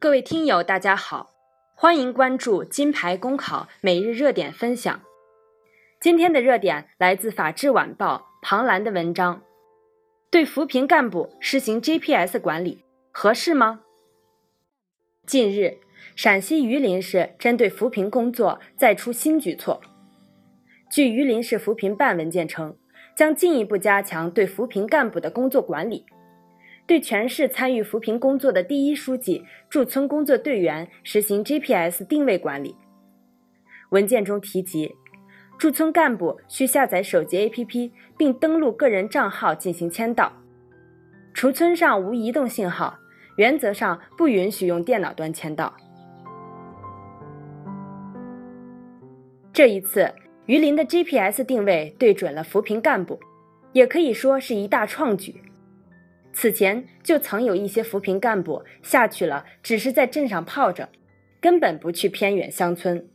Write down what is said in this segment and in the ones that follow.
各位听友，大家好，欢迎关注金牌公考每日热点分享。今天的热点来自《法制晚报》庞兰的文章：对扶贫干部实行 GPS 管理合适吗？近日，陕西榆林市针对扶贫工作再出新举措。据榆林市扶贫办文件称，将进一步加强对扶贫干部的工作管理。对全市参与扶贫工作的第一书记、驻村工作队员实行 GPS 定位管理。文件中提及，驻村干部需下载手机 APP 并登录个人账号进行签到。除村上无移动信号，原则上不允许用电脑端签到。这一次，榆林的 GPS 定位对准了扶贫干部，也可以说是一大创举。此前就曾有一些扶贫干部下去了，只是在镇上泡着，根本不去偏远乡村。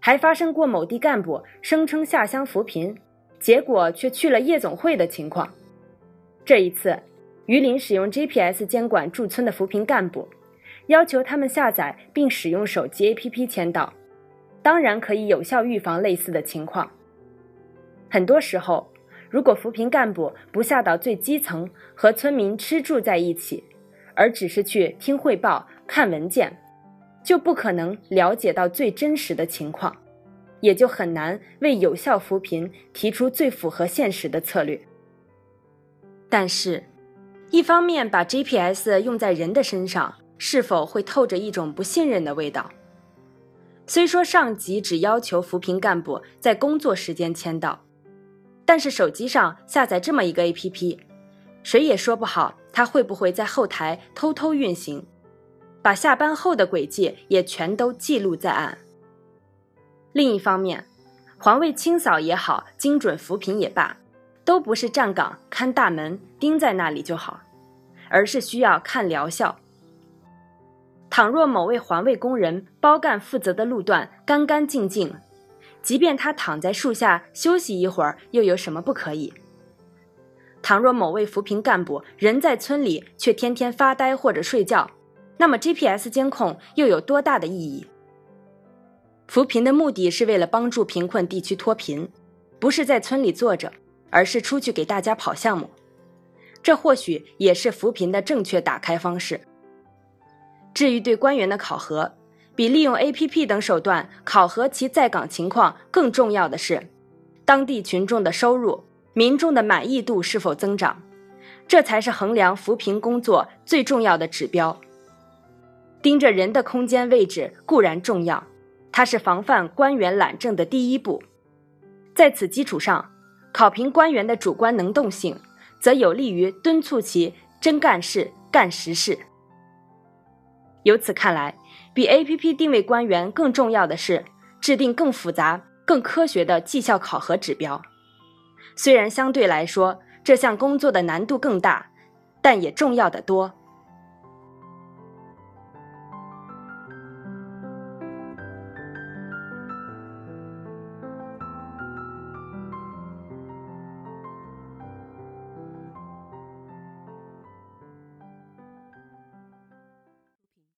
还发生过某地干部声称下乡扶贫，结果却去了夜总会的情况。这一次，榆林使用 GPS 监管驻村的扶贫干部，要求他们下载并使用手机 APP 签到，当然可以有效预防类似的情况。很多时候。如果扶贫干部不下到最基层和村民吃住在一起，而只是去听汇报、看文件，就不可能了解到最真实的情况，也就很难为有效扶贫提出最符合现实的策略。但是，一方面把 GPS 用在人的身上，是否会透着一种不信任的味道？虽说上级只要求扶贫干部在工作时间签到。但是手机上下载这么一个 APP，谁也说不好它会不会在后台偷偷运行，把下班后的轨迹也全都记录在案。另一方面，环卫清扫也好，精准扶贫也罢，都不是站岗看大门盯在那里就好，而是需要看疗效。倘若某位环卫工人包干负责的路段干干净净。即便他躺在树下休息一会儿，又有什么不可以？倘若某位扶贫干部人在村里，却天天发呆或者睡觉，那么 GPS 监控又有多大的意义？扶贫的目的是为了帮助贫困地区脱贫，不是在村里坐着，而是出去给大家跑项目。这或许也是扶贫的正确打开方式。至于对官员的考核，比利用 APP 等手段考核其在岗情况更重要的是，当地群众的收入、民众的满意度是否增长，这才是衡量扶贫工作最重要的指标。盯着人的空间位置固然重要，它是防范官员懒政的第一步。在此基础上，考评官员的主观能动性，则有利于敦促其真干事、干实事。由此看来。比 APP 定位官员更重要的是制定更复杂、更科学的绩效考核指标。虽然相对来说这项工作的难度更大，但也重要得多。